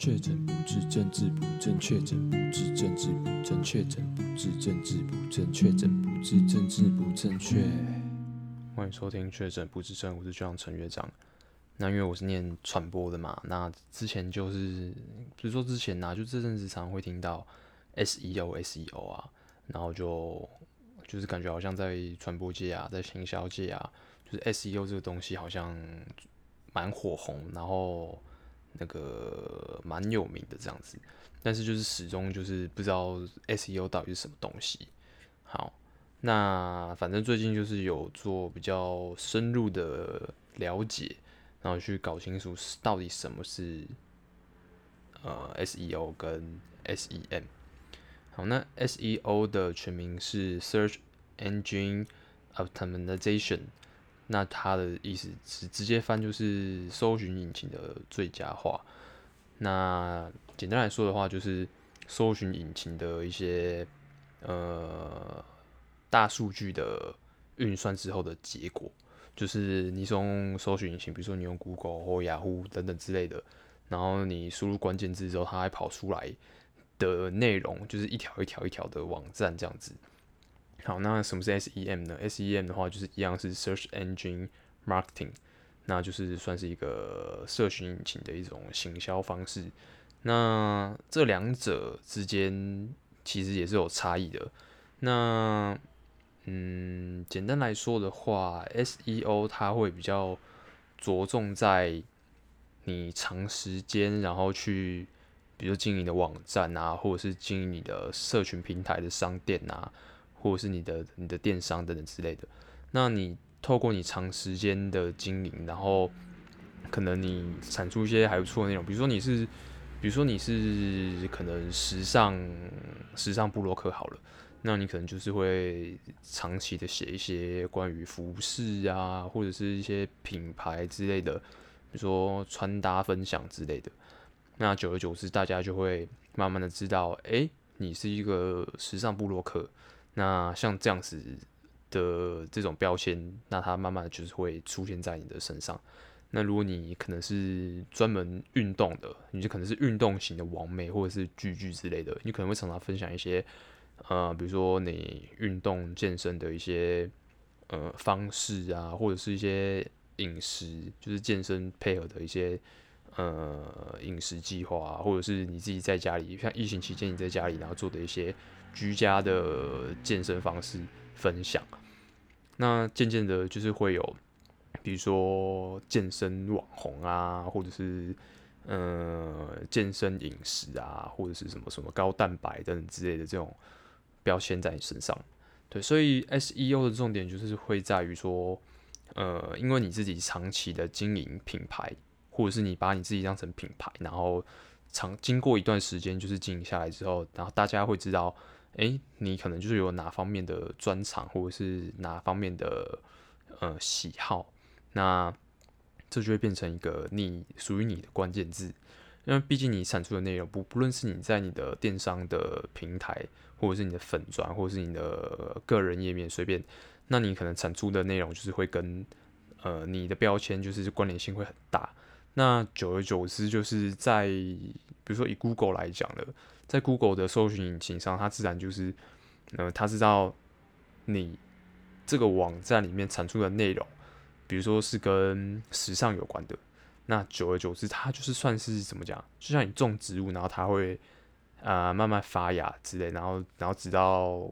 确诊不治，政治不正确；确诊不治，政治不正确；确诊不治，政治不正确；确诊不治，政治不正确。欢迎收听《确诊不治症》，我是学长陈乐章。那因为我是念传播的嘛，那之前就是，比如说之前啊，就这阵子常常会听到 SEO、SEO 啊，然后就就是感觉好像在传播界啊，在行销界啊，就是 SEO 这个东西好像蛮火红，然后。那个蛮有名的这样子，但是就是始终就是不知道 SEO 到底是什么东西。好，那反正最近就是有做比较深入的了解，然后去搞清楚到底什么是呃 SEO 跟 SEM。好，那 SEO 的全名是 Search Engine Optimization。那它的意思是直接翻就是搜寻引擎的最佳化。那简单来说的话，就是搜寻引擎的一些呃大数据的运算之后的结果，就是你从搜寻引擎，比如说你用 Google 或雅虎等等之类的，然后你输入关键字之后，它还跑出来的内容，就是一条一条一条的网站这样子。好，那什么是 SEM 呢？SEM 的话就是一样是 Search Engine Marketing，那就是算是一个社群引擎的一种行销方式。那这两者之间其实也是有差异的。那嗯，简单来说的话，SEO 它会比较着重在你长时间然后去，比如经营的网站啊，或者是经营你的社群平台的商店啊。或者是你的你的电商等等之类的，那你透过你长时间的经营，然后可能你产出一些还不错的内容，比如说你是，比如说你是可能时尚时尚部落客好了，那你可能就是会长期的写一些关于服饰啊，或者是一些品牌之类的，比如说穿搭分享之类的，那久而久之，大家就会慢慢的知道，哎、你是一个时尚部落客。那像这样子的这种标签，那它慢慢就是会出现在你的身上。那如果你可能是专门运动的，你就可能是运动型的网美或者是巨巨之类的，你可能会常常分享一些，呃，比如说你运动健身的一些呃方式啊，或者是一些饮食，就是健身配合的一些呃饮食计划啊，或者是你自己在家里，像疫情期间你在家里然后做的一些。居家的健身方式分享，那渐渐的，就是会有，比如说健身网红啊，或者是呃健身饮食啊，或者是什么什么高蛋白等等之类的这种标签在你身上。对，所以 SEO 的重点就是会在于说，呃，因为你自己长期的经营品牌，或者是你把你自己当成品牌，然后长经过一段时间就是经营下来之后，然后大家会知道。诶、你可能就是有哪方面的专长，或者是哪方面的呃喜好，那这就会变成一个你属于你的关键字，因为毕竟你产出的内容不不论是你在你的电商的平台，或者是你的粉专，或者是你的个人页面随便，那你可能产出的内容就是会跟呃你的标签就是关联性会很大，那久而久之就是在比如说以 Google 来讲了。在 Google 的搜寻引擎上，它自然就是，呃，它知道你这个网站里面产出的内容，比如说是跟时尚有关的，那久而久之，它就是算是怎么讲？就像你种植物，然后它会啊、慢慢发芽之类，然后然后直到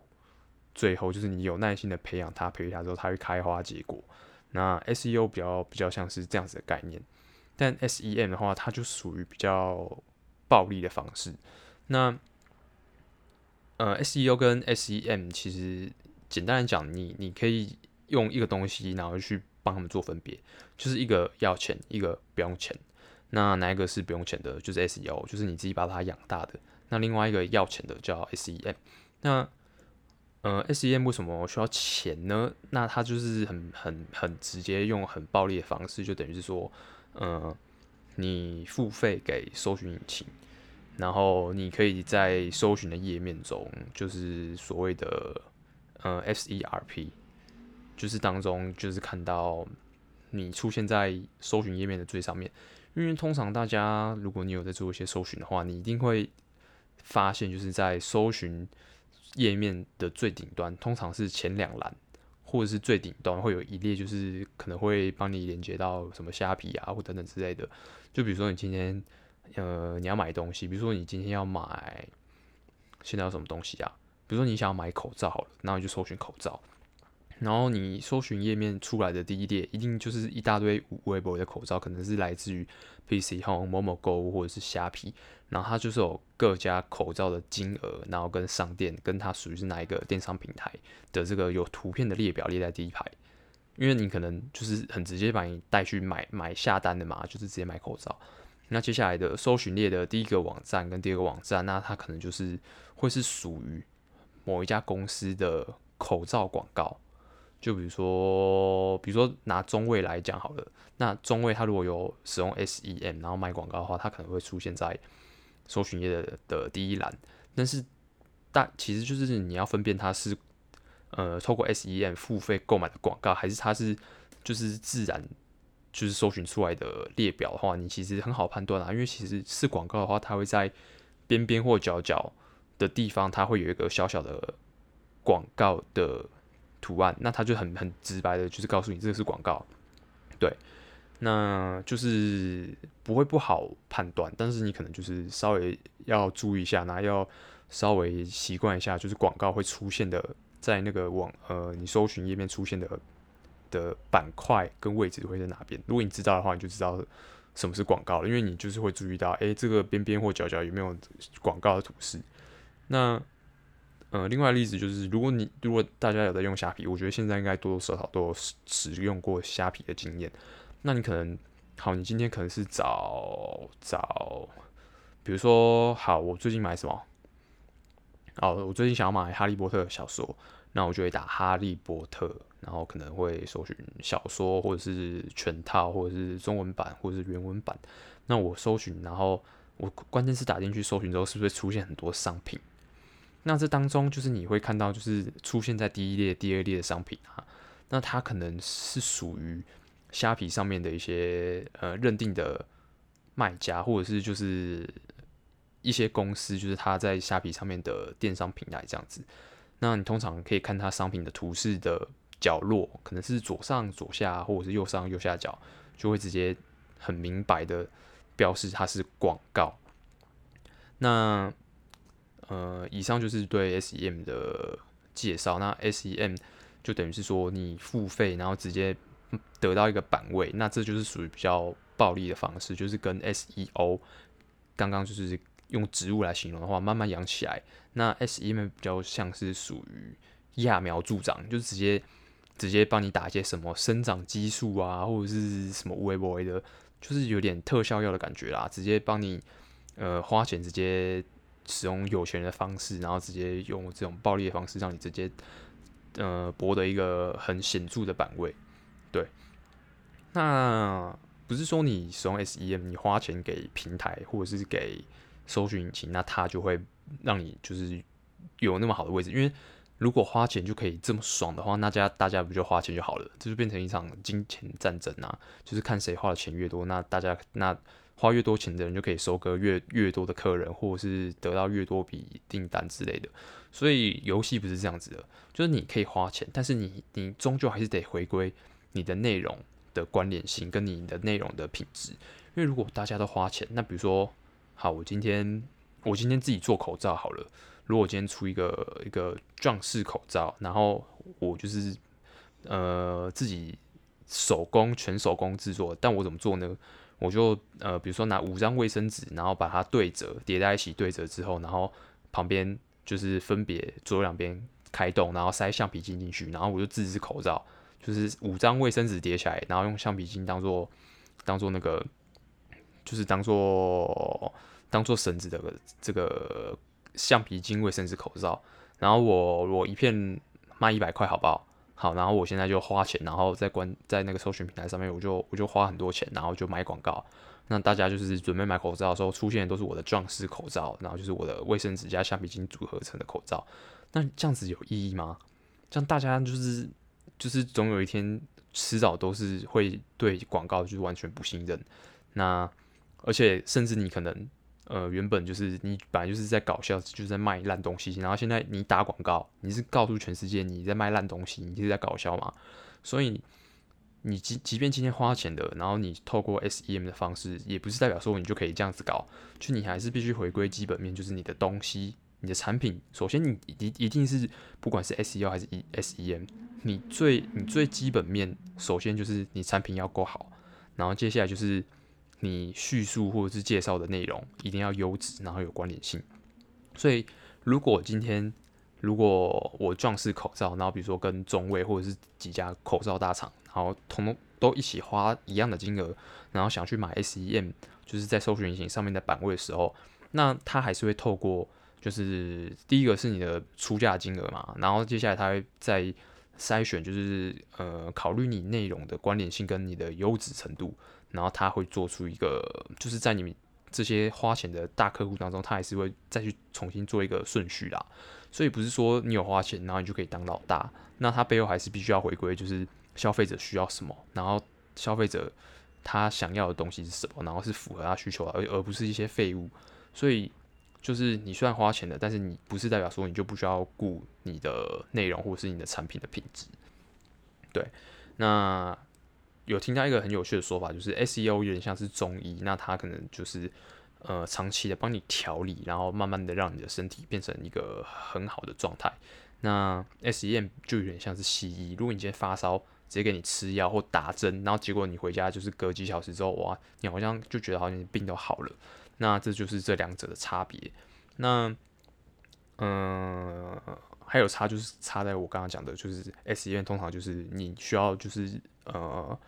最后，就是你有耐心的培养它，培育它之后，它会开花结果。那 SEO 比较比较像是这样子的概念，但 SEM 的话，它就属于比较暴力的方式。那，呃，SEO 跟 SEM 其实简单来讲，你你可以用一个东西，然后去帮他们做分别，就是一个要钱，一个不用钱。那哪一个是不用钱的？就是 SEO，就是你自己把它养大的。那另外一个要钱的叫 SEM。那，呃，SEM 为什么需要钱呢？那它就是很很很直接，用很暴力的方式，就等于是说，呃，你付费给搜寻引擎。然后你可以在搜寻的页面中，就是所谓的呃 SERP，就是当中就是看到你出现在搜寻页面的最上面。因因为通常大家如果你有在做一些搜寻的话，你一定会发现，就是在搜寻页面的最顶端，通常是前两栏，或者是最顶端会有一列，就是可能会帮你连接到什么虾皮啊，或等等之类的。就比如说你今天，呃，你要买东西，比如说你今天要买，现在有什么东西啊？比如说你想要买口罩好了，然后你就搜寻口罩。然后你搜寻页面出来的第一列，一定就是一大堆微博的口罩，可能是来自于 PC 号、某某购物或者是虾皮。然后它就是有各家口罩的金额，然后跟商店跟它属于是哪一个电商平台的这个有图片的列表列在第一排。因为你可能就是很直接把你带去买买下单的嘛，就是直接买口罩。那接下来的搜寻列的第一个网站跟第二个网站，那它可能就是会是属于某一家公司的口罩广告。就比如说，比如说拿中卫来讲好了，那中卫它如果有使用 SEM，然后卖广告的话，它可能会出现在搜寻页的的第一栏。但是但其实就是你要分辨它是呃透过 SEM 付费购买的广告，还是它是就是自然就是搜寻出来的列表的话，你其实很好判断啊。因为其实是广告的话，它会在边边或角角的地方，它会有一个小小的广告的。图案，那它就很很直白的，就是告诉你这个是广告，对，那就是不会不好判断，但是你可能就是稍微要注意一下，那要稍微习惯一下，就是广告会出现的，在那个网呃你搜寻页面出现的的板块跟位置会在哪边。如果你知道的话，你就知道什么是广告了，因为你就是会注意到，诶，这个边边或角角有没有广告的图示，那。呃，另外的例子就是，如果你如果大家有在用虾皮，我觉得现在应该多多少少都有使使用过虾皮的经验。那你可能，好，你今天可能是找找，比如说，好，我最近买什么？哦，我最近想要买哈利波特小说，那我就会打哈利波特，然后可能会搜寻小说，或者是全套，或者是中文版，或者是原文版。那我搜寻，然后我关键是打进去搜寻之后，是不是出现很多商品？那这当中就是你会看到，就是出现在第一列、第二列的商品啊，那它可能是属于虾皮上面的一些呃认定的卖家，或者是就是一些公司，就是它在虾皮上面的电商平台这样子。那你通常可以看它商品的图示的角落，可能是左上、左下，或者是右上、右下角，就会直接很明白的标示它是广告。那呃，以上就是对 SEM 的介绍。那 SEM 就等于是说你付费，然后直接得到一个版位，那这就是属于比较暴力的方式，就是跟 SEO 刚刚就是用植物来形容的话，慢慢养起来。那 SEM 比较像是属于揠苗助长，就是直接直接帮你打一些什么生长激素啊，或者是什么微博的，就是有点特效药的感觉啦，直接帮你呃花钱直接。使用有钱人的方式，然后直接用这种暴力的方式，让你直接呃博得一个很显著的版位。对，那不是说你使用 SEM，你花钱给平台或者是给搜寻引擎，那它就会让你就是有那么好的位置。因为如果花钱就可以这么爽的话，那家大家不就花钱就好了？这就变成一场金钱战争啊！就是看谁花的钱越多，那大家那。花越多钱的人就可以收割越越多的客人，或者是得到越多笔订单之类的。所以游戏不是这样子的，就是你可以花钱，但是你你终究还是得回归你的内容的关联性跟你的内容的品质。因为如果大家都花钱，那比如说，好，我今天我今天自己做口罩好了。如果我今天出一个一个壮士口罩，然后我就是呃自己手工全手工制作，但我怎么做呢？我就呃，比如说拿五张卫生纸，然后把它对折叠在一起，对折之后，然后旁边就是分别左右两边开洞，然后塞橡皮筋进去，然后我就自制口罩，就是五张卫生纸叠起来，然后用橡皮筋当做当做那个，就是当做当做绳子的这个橡皮筋卫生纸口罩，然后我我一片卖一百块，好不好？好，然后我现在就花钱，然后在关在那个搜寻平台上面，我就我就花很多钱，然后就买广告。那大家就是准备买口罩的时候，出现的都是我的壮士口罩，然后就是我的卫生纸加橡皮筋组合成的口罩。那这样子有意义吗？这样大家就是就是总有一天迟早都是会对广告就是完全不信任。那而且甚至你可能呃原本就是你本来就是在搞笑，就是在卖烂东西，然后现在你打广告，你是告诉全世界你在卖烂东西，你就是在搞笑嘛，所以。你即即便今天花钱的，然后你透过 SEM 的方式，也不是代表说你就可以这样子搞，就你还是必须回归基本面，就是你的东西、你的产品。首先，你一一定是不管是 SEO 还是 ESEM，你最你最基本面，首先就是你产品要够好，然后接下来就是你叙述或者是介绍的内容一定要优质，然后有关联性。所以，如果今天如果我壮士口罩，然后比如说跟中卫或者是几家口罩大厂。然后通通都一起花一样的金额，然后想去买 SEM，就是在搜寻引擎上面的版位的时候，那他还是会透过，就是第一个是你的出价金额嘛，然后接下来他会再筛选，就是呃考虑你内容的关联性跟你的优质程度，然后他会做出一个，就是在你们这些花钱的大客户当中，他还是会再去重新做一个顺序啦。所以不是说你有花钱，然后你就可以当老大，那他背后还是必须要回归，就是。消费者需要什么，然后消费者他想要的东西是什么，然后是符合他需求的，而而不是一些废物。所以就是你虽然花钱的，但是你不是代表说你就不需要顾你的内容或是你的产品的品质。对，那有听到一个很有趣的说法，就是 SEO 有点像是中医，那它可能就是呃长期的帮你调理，然后慢慢的让你的身体变成一个很好的状态。那 SEM 就有点像是西医，如果你今天发烧。直接给你吃药或打针，然后结果你回家就是隔几小时之后，哇，你好像就觉得好像你病都好了。那这就是这两者的差别。那，嗯、还有差就是差在我刚刚讲的，就是 SEM 通常就是你需要就是呃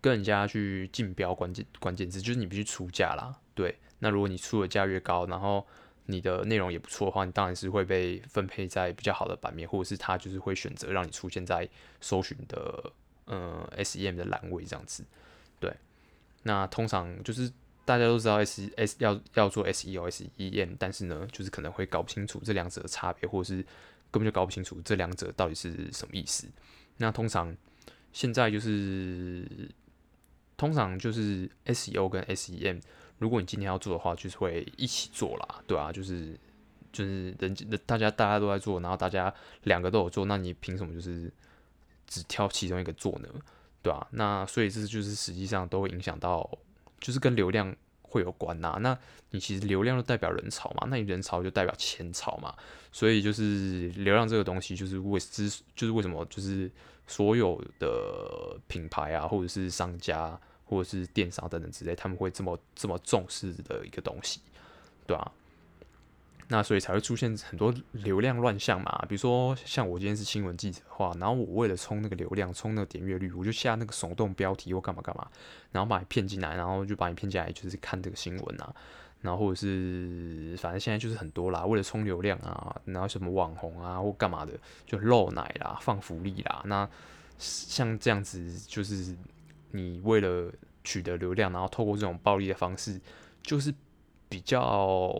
跟人家去竞标关键关键字，就是你必须出价啦。对，那如果你出的价越高，然后你的内容也不错的话，你当然是会被分配在比较好的版面，或者是他就是会选择让你出现在搜寻的呃 SEM 的栏位这样子。对，那通常就是大家都知道 S S 要要做 SEO SEM，但是呢，就是可能会搞不清楚这两者的差别，或者是根本就搞不清楚这两者到底是什么意思。那通常现在就是通常就是 SEO 跟 SEM。如果你今天要做的话，就是会一起做啦，对啊，就是就是人大家大家都在做，然后大家两个都有做，那你凭什么就是只挑其中一个做呢？对啊，那所以这就是实际上都会影响到，就是跟流量会有关呐。那你其实流量就代表人潮嘛，那你人潮就代表钱潮嘛。所以就是流量这个东西，就是为之就是为什么就是所有的品牌啊，或者是商家。或者是电商等等之类，他们会这么这么重视的一个东西，对啊，那所以才会出现很多流量乱象嘛。比如说，像我今天是新闻记者的话，然后我为了冲那个流量，冲那个点阅率，我就下那个耸动标题或干嘛干嘛，然后把你骗进来，然后就把你骗进来，就是看这个新闻啊。然后或者是反正现在就是很多啦，为了冲流量啊，然后什么网红啊或干嘛的，就露奶啦、放福利啦。那像这样子就是。你为了取得流量，然后透过这种暴力的方式，就是比较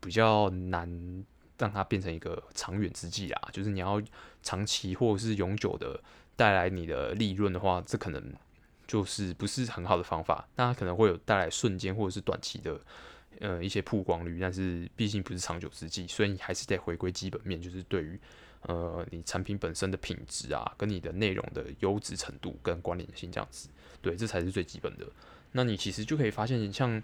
比较难让它变成一个长远之计啊。就是你要长期或者是永久的带来你的利润的话，这可能就是不是很好的方法。那可能会有带来瞬间或者是短期的呃一些曝光率，但是毕竟不是长久之计，所以你还是得回归基本面，就是对于。呃，你产品本身的品质啊，跟你的内容的优质程度跟关联性这样子，对，这才是最基本的。那你其实就可以发现，像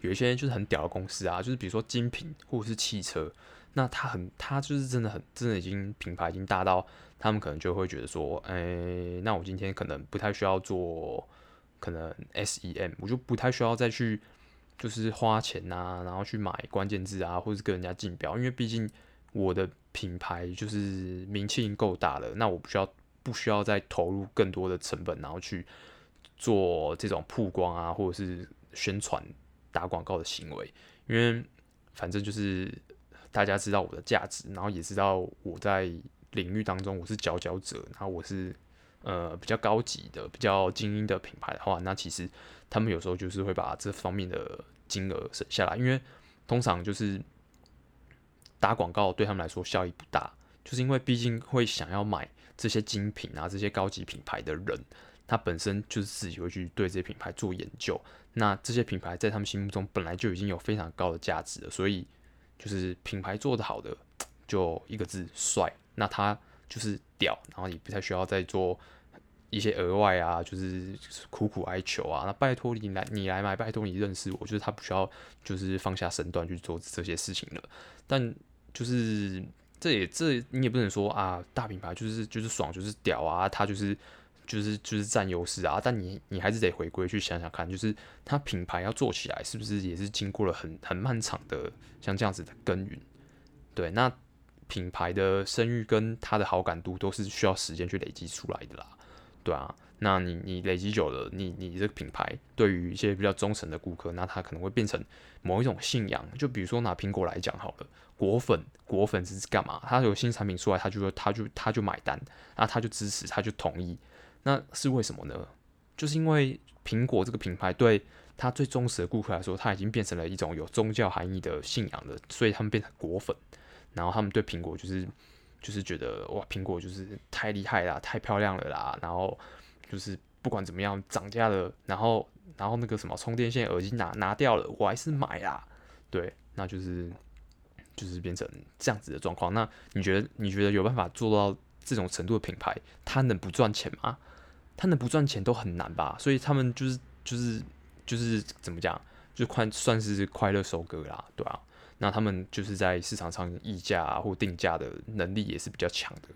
有一些就是很屌的公司啊，就是比如说精品或者是汽车，那它很，它就是真的很，真的已经品牌已经大到，他们可能就会觉得说，哎、那我今天可能不太需要做可能 SEM，我就不太需要再去就是花钱啊，然后去买关键字啊，或者是跟人家竞标，因为毕竟我的。品牌就是名气已经够大了，那我不需要不需要再投入更多的成本，然后去做这种曝光啊，或者是宣传打广告的行为，因为反正就是大家知道我的价值，然后也知道我在领域当中我是佼佼者，然后我是呃比较高级的、比较精英的品牌的话，那其实他们有时候就是会把这方面的金额省下来，因为通常就是。打广告对他们来说效益不大，就是因为毕竟会想要买这些精品啊、这些高级品牌的人，他本身就是自己会去对这些品牌做研究。那这些品牌在他们心目中本来就已经有非常高的价值了，所以就是品牌做得好的，就一个字帅。那他就是屌，然后你不太需要再做一些额外啊，就是苦苦哀求啊。那拜托你来，你来买，拜托你认识我，就是他不需要就是放下身段去做这些事情了。但就是这也这你也不能说啊，大品牌就是就是爽就是屌啊，他就是。就是就是占优势啊，但你你还是得回归去想想看，就是它品牌要做起来，是不是也是经过了很很漫长的像这样子的耕耘？对，那品牌的声誉跟它的好感度都是需要时间去累积出来的啦，对啊，那你你累积久了，你你这个品牌对于一些比较忠诚的顾客，那他可能会变成某一种信仰。就比如说拿苹果来讲好了，果粉果粉是干嘛？他有新产品出来，他就说他就他就买单，那他就支持，他就同意。那是为什么呢？就是因为苹果这个品牌对他最忠实的顾客来说，它已经变成了一种有宗教含义的信仰了，所以他们变成果粉，然后他们对苹果就是就是觉得哇，苹果就是太厉害啦，太漂亮了啦，然后就是不管怎么样涨价了，然后然后那个什么充电线耳机拿拿掉了，我还是买啦，对，那就是就是变成这样子的状况。那你觉得你觉得有办法做到这种程度的品牌，它能不赚钱吗？他能不赚钱都很难吧，所以他们就是就是就是怎么讲，就快算是快乐收割啦，对啊，那他们就是在市场上议价或定价的能力也是比较强的，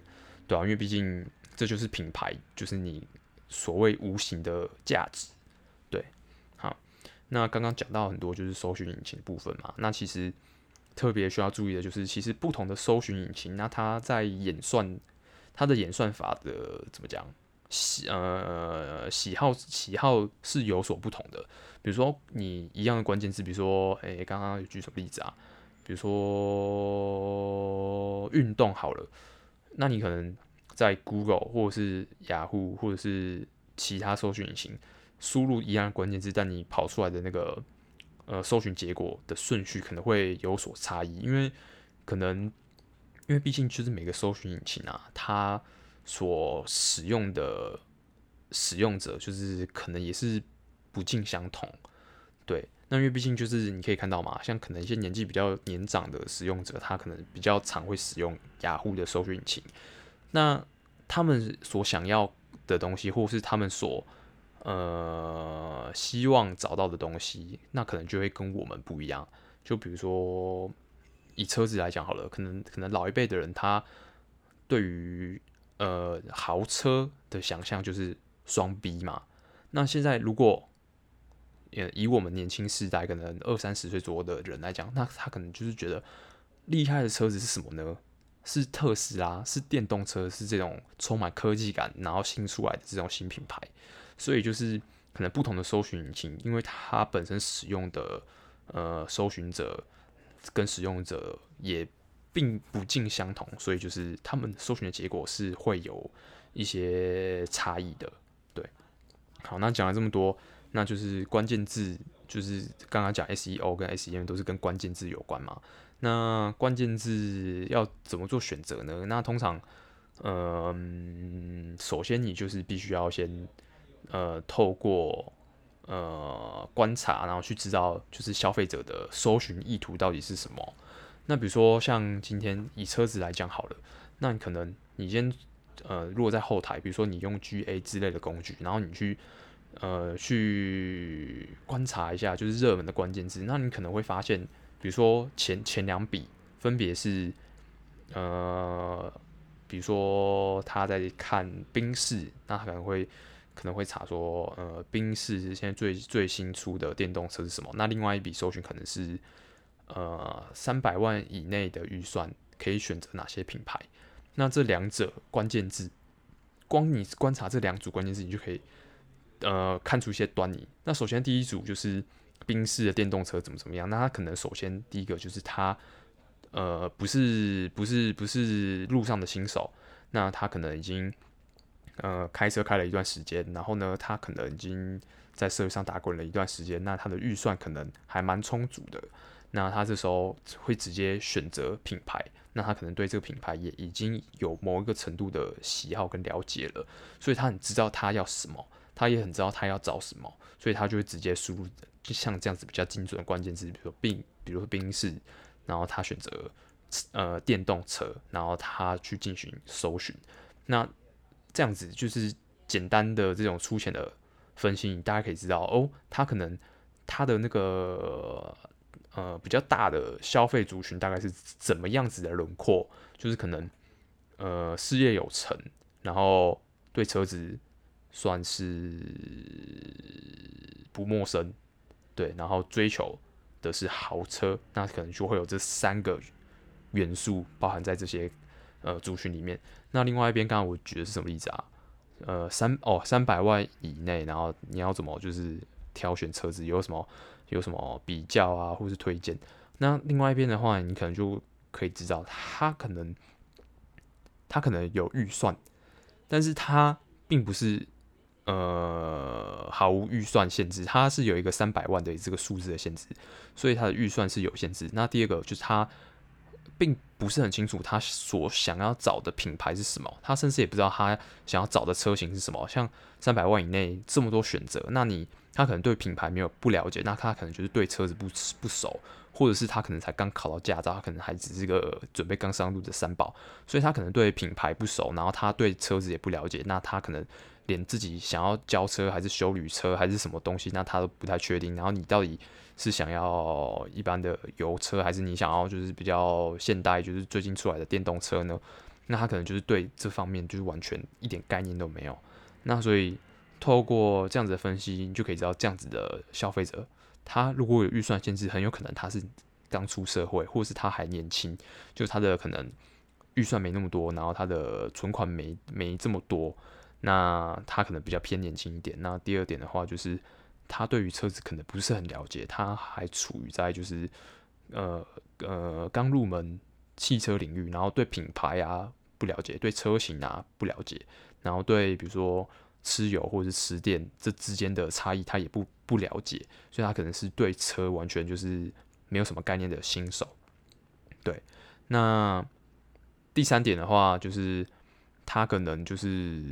对啊，因为毕竟这就是品牌，就是你所谓无形的价值，对，好，那刚刚讲到很多就是搜寻引擎部分嘛，那其实特别需要注意的就是，其实不同的搜寻引擎，那它在演算它的演算法的怎么讲？喜呃喜好喜好是有所不同的，比如说你一样的关键字，比如说诶，刚刚举什么例子啊？比如说运动好了，那你可能在 Google 或者是雅虎或者是其他搜寻引擎输入一样的关键字，但你跑出来的那个呃搜寻结果的顺序可能会有所差异，因为可能因为毕竟就是每个搜寻引擎啊，它所使用的使用者就是可能也是不尽相同，对，那因为毕竟就是你可以看到嘛，像可能一些年纪比较年长的使用者，他可能比较常会使用雅虎的搜寻引擎，那他们所想要的东西，或是他们所呃希望找到的东西，那可能就会跟我们不一样。就比如说以车子来讲好了，可能可能老一辈的人他对于呃，豪车的想象就是双 B 嘛。那现在如果，呃，以我们年轻世代，可能二三十岁左右的人来讲，那他可能就是觉得厉害的车子是什么呢？是特斯拉，是电动车，是这种充满科技感，然后新出来的这种新品牌。所以就是可能不同的搜寻引擎，因为它本身使用的呃搜寻者跟使用者也。并不尽相同，所以就是他们搜寻的结果是会有一些差异的。对，好，那讲了这么多，那就是关键字，就是刚刚讲 SEO 跟 SEM 都是跟关键字有关嘛。那关键字要怎么做选择呢？那通常，嗯、首先你就是必须要先，呃，透过呃观察，然后去知道就是消费者的搜寻意图到底是什么。那比如说像今天以车子来讲好了，那你可能你先呃，如果在后台，比如说你用 GA 之类的工具，然后你去呃去观察一下，就是热门的关键字，那你可能会发现，比如说前前两笔分别是呃，比如说他在看宾士，那他可能会可能会查说呃，宾士现在最最新出的电动车是什么？那另外一笔搜寻可能是。呃，三百万以内的预算可以选择哪些品牌？那这两者关键字，光你观察这两组关键字，你就可以呃看出一些端倪。那首先第一组就是宾士的电动车怎么怎么样？那它可能首先第一个就是它呃不是不是不是路上的新手，那他可能已经呃开车开了一段时间，然后呢，他可能已经在社会上打滚了一段时间，那他的预算可能还蛮充足的。那他这时候会直接选择品牌，那他可能对这个品牌也已经有某一个程度的喜好跟了解了，所以他很知道他要什么，他也很知道他要找什么，所以他就会直接输入，就像这样子比较精准的关键字，比如说宾，比如说宾士，然后他选择呃电动车，然后他去进行搜寻。那这样子就是简单的这种粗浅的分析，大家可以知道哦，他可能他的那个呃比较大的消费族群大概是怎么样子的轮廓，就是可能呃事业有成，然后对车子算是不陌生，对，然后追求的是豪车，那可能就会有这三个元素包含在这些呃族群里面。那另外一边，刚刚我举的是什么例子啊？呃，三哦三百万以内，然后你要怎么就是挑选车子，有什么有什么比较啊，或是推荐？那另外一边的话，你可能就可以知道，他可能他可能有预算，但是他并不是呃毫无预算限制，他是有一个三百万的这个数字的限制，所以他的预算是有限制。那第二个就是他。并不是很清楚他所想要找的品牌是什么，他甚至也不知道他想要找的车型是什么。像三百万以内这么多选择，那你他可能对品牌没有不了解，那他可能就是对车子不不熟，或者是他可能才刚考到驾照，他可能还只是个准备刚上路的三宝，所以他可能对品牌不熟，然后他对车子也不了解，那他可能连自己想要交车还是修旅车还是什么东西，那他都不太确定。然后你到底是想要一般的油车，还是你想要就是比较现代，就是最近出来的电动车呢？那他可能就是对这方面就是完全一点概念都没有。那所以透过这样子的分析，你就可以知道这样子的消费者，他如果有预算限制，很有可能他是刚出社会，或是他还年轻，就他的可能预算没那么多，然后他的存款没没这么多，那他可能比较偏年轻一点。那第二点的话就是。他对于车子可能不是很了解，他还处于在就是呃呃刚入门汽车领域，然后对品牌啊不了解，对车型啊不了解，然后对比如说吃油或者是吃电这之间的差异他也不不了解，所以他可能是对车完全就是没有什么概念的新手。对，那第三点的话就是他可能就是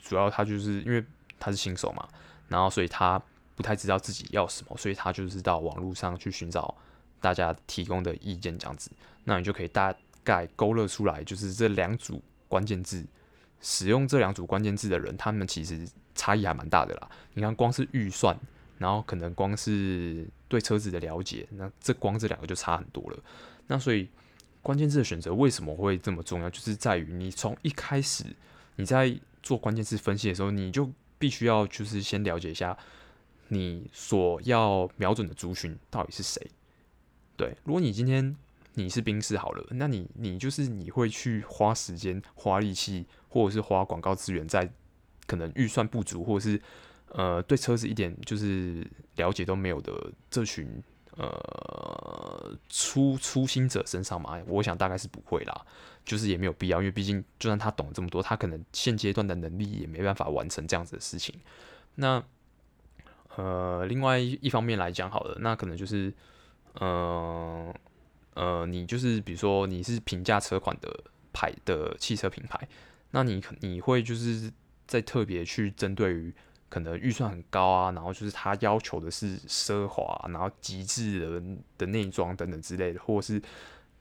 主要他就是因为他是新手嘛。然后，所以他不太知道自己要什么，所以他就是到网络上去寻找大家提供的意见，这样子，那你就可以大概勾勒出来，就是这两组关键字，使用这两组关键字的人，他们其实差异还蛮大的啦。你看，光是预算，然后可能光是对车子的了解，那这光这两个就差很多了。那所以关键字的选择为什么会这么重要？就是在于你从一开始你在做关键字分析的时候，你就必须要就是先了解一下你所要瞄准的族群到底是谁。对，如果你今天你是宾士好了，那你你就是你会去花时间、花力气，或者是花广告资源在可能预算不足，或者是呃对车子一点就是了解都没有的这群呃初初心者身上嘛？我想大概是不会啦。就是也没有必要，因为毕竟就算他懂这么多，他可能现阶段的能力也没办法完成这样子的事情。那呃，另外一方面来讲好了，那可能就是呃呃，你就是比如说你是平价车款的牌的汽车品牌，那你你会就是在特别去针对于可能预算很高啊，然后就是他要求的是奢华，然后极致的的内装等等之类的，或者是。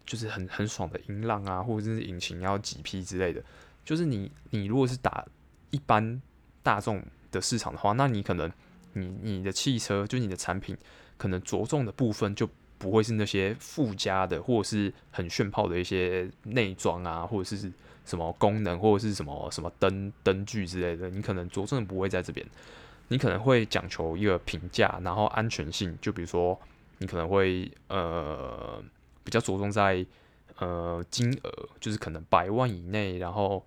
就是很很爽的音浪啊，或者是引擎要几匹之类的。就是你你如果是打一般大众的市场的话，那你可能你你的汽车就你的产品可能着重的部分就不会是那些附加的或者是很炫炮的一些内装啊，或者是什么功能或者是什么什么灯灯具之类的。你可能着重的不会在这边，你可能会讲求一个平价，然后安全性。就比如说你可能会呃。比较着重在呃金额，就是可能百万以内，然后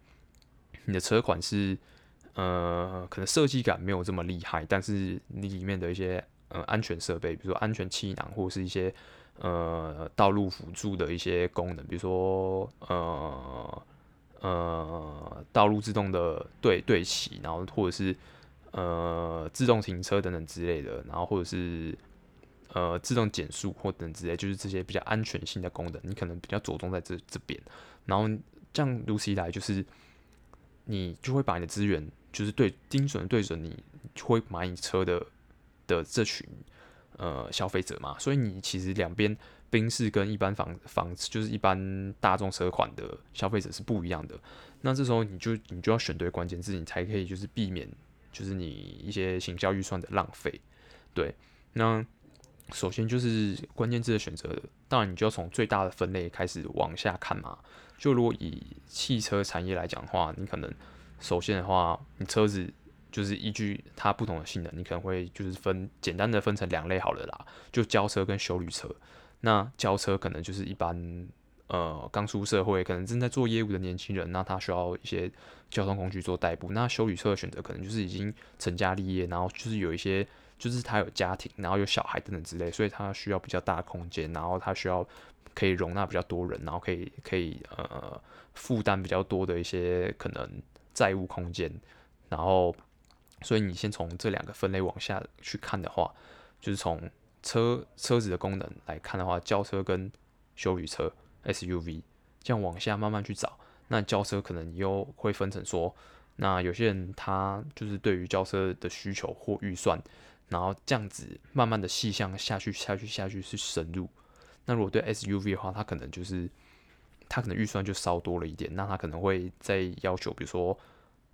你的车款是呃可能设计感没有这么厉害，但是你里面的一些呃安全设备，比如说安全气囊或者是一些呃道路辅助的一些功能，比如说呃呃道路自动的对对齐，然后或者是呃自动停车等等之类的，然后或者是。呃，自动减速或等之类，就是这些比较安全性的功能，你可能比较着重在这这边。然后这样如此一来，就是你就会把你的资源就是对精准对准你会买你车的的这群呃消费者嘛，所以你其实两边宾士跟一般房房就是一般大众车款的消费者是不一样的。那这时候你就你就要选对关键字，你才可以就是避免就是你一些行销预算的浪费。对，那首先就是关键字的选择，当然你就要从最大的分类开始往下看嘛。就如果以汽车产业来讲的话，你可能首先的话，你车子就是依据它不同的性能，你可能会就是分简单的分成两类好了啦，就轿车跟休旅车。那轿车可能就是一般呃刚出社会，可能正在做业务的年轻人，那他需要一些交通工具做代步。那休旅车的选择可能就是已经成家立业，然后就是有一些就是他有家庭，然后有小孩等等之类，所以他需要比较大的空间，然后他需要。可以容纳比较多人，然后可以可以呃负担比较多的一些可能债务空间，然后所以你先从这两个分类往下去看的话，就是从车车子的功能来看的话，轿车跟休旅车 SUV 这样往下慢慢去找，那轿车可能你又会分成说，那有些人他就是对于轿车的需求或预算，然后这样子慢慢的细项下去下去下去去深入。那如果对 SUV 的话，他可能就是他可能预算就稍多了一点，那他可能会再要求，比如说，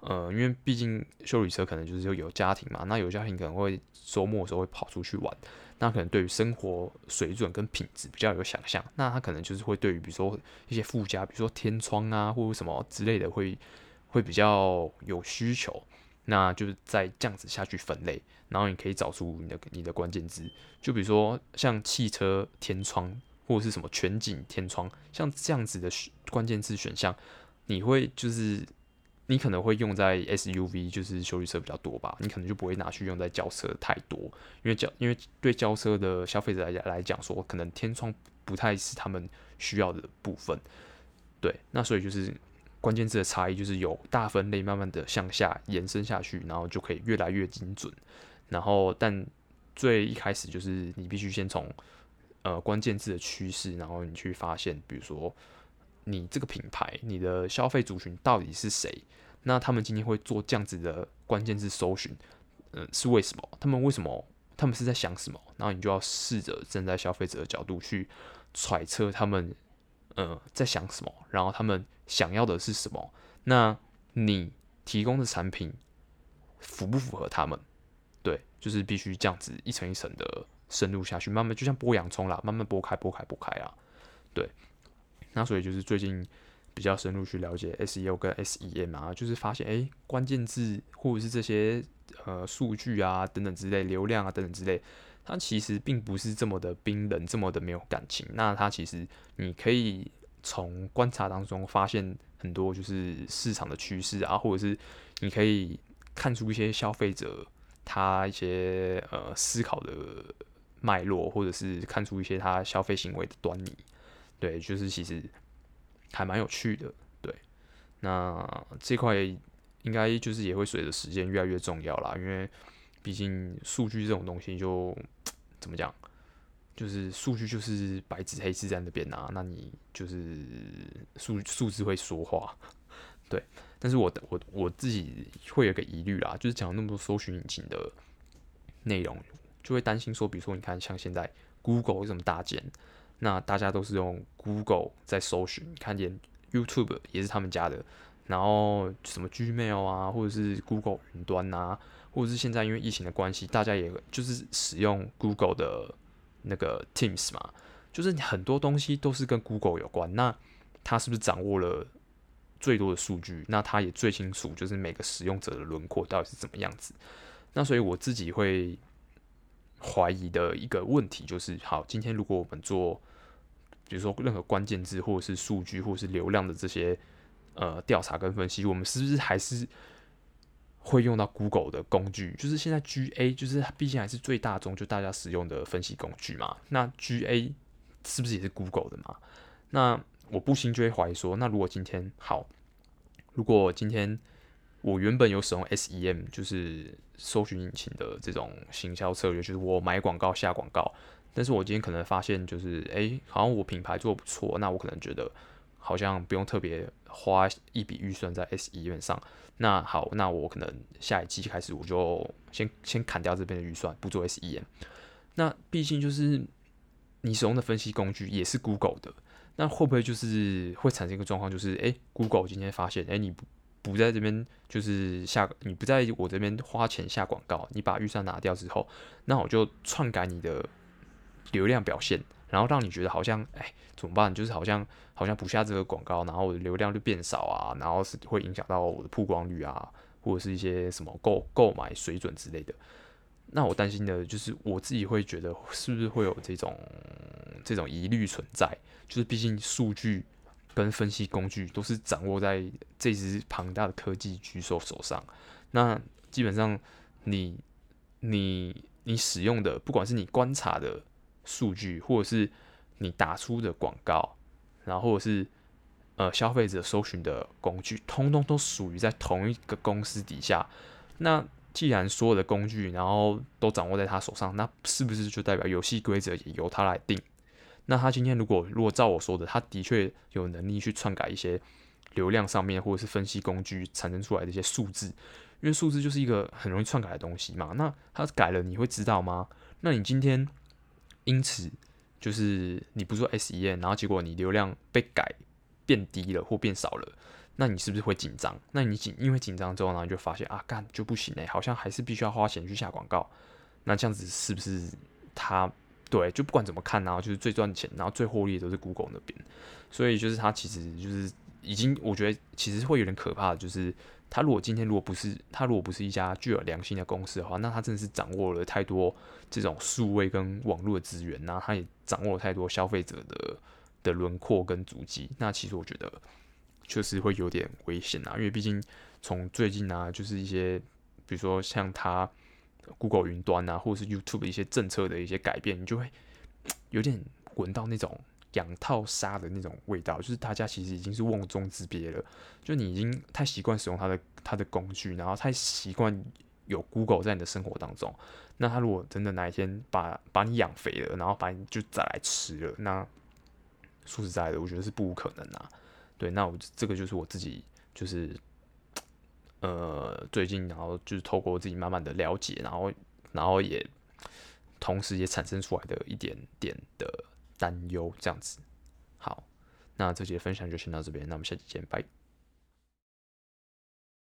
呃，因为毕竟休旅车可能就是有家庭嘛，那有家庭可能会周末的时候会跑出去玩，那可能对于生活水准跟品质比较有想象，那他可能就是会对于比如说一些附加，比如说天窗啊或者什么之类的会会比较有需求。那就是再这样子下去分类，然后你可以找出你的你的关键字，就比如说像汽车天窗或者是什么全景天窗，像这样子的关键字选项，你会就是你可能会用在 SUV，就是休旅车比较多吧，你可能就不会拿去用在轿车太多，因为轿因为对轿车的消费者来来讲说，可能天窗不太是他们需要的部分，对，那所以就是。关键字的差异就是有大分类，慢慢的向下延伸下去，然后就可以越来越精准。然后，但最一开始就是你必须先从呃关键字的趋势，然后你去发现，比如说你这个品牌，你的消费族群到底是谁？那他们今天会做这样子的关键字搜寻，嗯、是为什么？他们为什么？他们是在想什么？然后你就要试着站在消费者的角度去揣测他们。呃，在想什么？然后他们想要的是什么？那你提供的产品符不符合他们？对，就是必须这样子一层一层的深入下去，慢慢就像剥洋葱啦，慢慢剥开、剥开、剥开啊。对，那所以就是最近比较深入去了解 SEO 跟 SEM 啊，就是发现哎，关键字或者是这些呃数据啊等等之类，流量啊等等之类。它其实并不是这么的冰冷，这么的没有感情。那它其实你可以从观察当中发现很多就是市场的趋势啊，或者是你可以看出一些消费者他一些呃思考的脉络，或者是看出一些他消费行为的端倪。对，就是其实还蛮有趣的。对，那这块应该就是也会随着时间越来越重要啦，因为。毕竟数据这种东西就怎么讲，就是数据就是白纸黑字在那边啊，那你就是数数字会说话，对。但是我我我自己会有个疑虑啦，就是讲那么多搜寻引擎的内容，就会担心说，比如说你看像现在 Google 这么大间，那大家都是用 Google 在搜寻，看见 YouTube 也是他们家的，然后什么 Gmail 啊，或者是 Google 云端啊。或者是现在因为疫情的关系，大家也就是使用 Google 的那个 Teams 嘛，就是很多东西都是跟 Google 有关。那他是不是掌握了最多的数据？那他也最清楚，就是每个使用者的轮廓到底是怎么样子。那所以我自己会怀疑的一个问题就是：好，今天如果我们做，比如说任何关键字或者是数据或者是流量的这些呃调查跟分析，我们是不是还是？会用到 Google 的工具，就是现在 GA，就是毕竟还是最大众，就大家使用的分析工具嘛。那 GA 是不是也是 Google 的嘛？那我不行就会怀疑说，那如果今天好，如果今天我原本有使用 SEM，就是搜寻引擎的这种行销策略，就是我买广告下广告，但是我今天可能发现就是，哎，好像我品牌做不错，那我可能觉得好像不用特别花一笔预算在 SEM 上。那好，那我可能下一季开始我就先先砍掉这边的预算，不做 SEM。那毕竟就是你使用的分析工具也是 Google 的，那会不会就是会产生一个状况，就是诶 Google 今天发现，诶你不不在这边就是下，你不在我这边花钱下广告，你把预算拿掉之后，那我就篡改你的流量表现。然后让你觉得好像，哎，怎么办？就是好像好像不下这个广告，然后我的流量就变少啊，然后是会影响到我的曝光率啊，或者是一些什么购购买水准之类的。那我担心的就是我自己会觉得是不是会有这种这种疑虑存在？就是毕竟数据跟分析工具都是掌握在这支庞大的科技巨兽手上。那基本上你你你使用的，不管是你观察的。数据，或者是你打出的广告，然后或者是呃消费者搜寻的工具，通通都属于在同一个公司底下。那既然所有的工具，然后都掌握在他手上，那是不是就代表游戏规则也由他来定？那他今天如果如果照我说的，他的确有能力去篡改一些流量上面或者是分析工具产生出来的一些数字，因为数字就是一个很容易篡改的东西嘛。那他改了，你会知道吗？那你今天。因此，就是你不做 S E N，然后结果你流量被改变低了或变少了，那你是不是会紧张？那你紧，因为紧张之后呢，你就发现啊，干就不行哎，好像还是必须要花钱去下广告。那这样子是不是他对？就不管怎么看，然后就是最赚钱，然后最获利的都是 Google 那边。所以就是他其实就是已经，我觉得其实会有点可怕的，就是。他如果今天如果不是他如果不是一家具有良心的公司的话，那他真的是掌握了太多这种数位跟网络的资源，然后他也掌握了太多消费者的的轮廓跟足迹。那其实我觉得确实会有点危险啊，因为毕竟从最近啊，就是一些比如说像他 Google 云端啊，或者是 YouTube 的一些政策的一些改变，你就会有点闻到那种。养套杀的那种味道，就是大家其实已经是瓮中之鳖了。就你已经太习惯使用它的它的工具，然后太习惯有 Google 在你的生活当中。那他如果真的哪一天把把你养肥了，然后把你就再来吃了，那说实在的，我觉得是不可能啊。对，那我这个就是我自己就是呃最近然后就是透过自己慢慢的了解，然后然后也同时也产生出来的一点点的。担忧这样子，好，那这节分享就先到这边，那我们下期见，拜。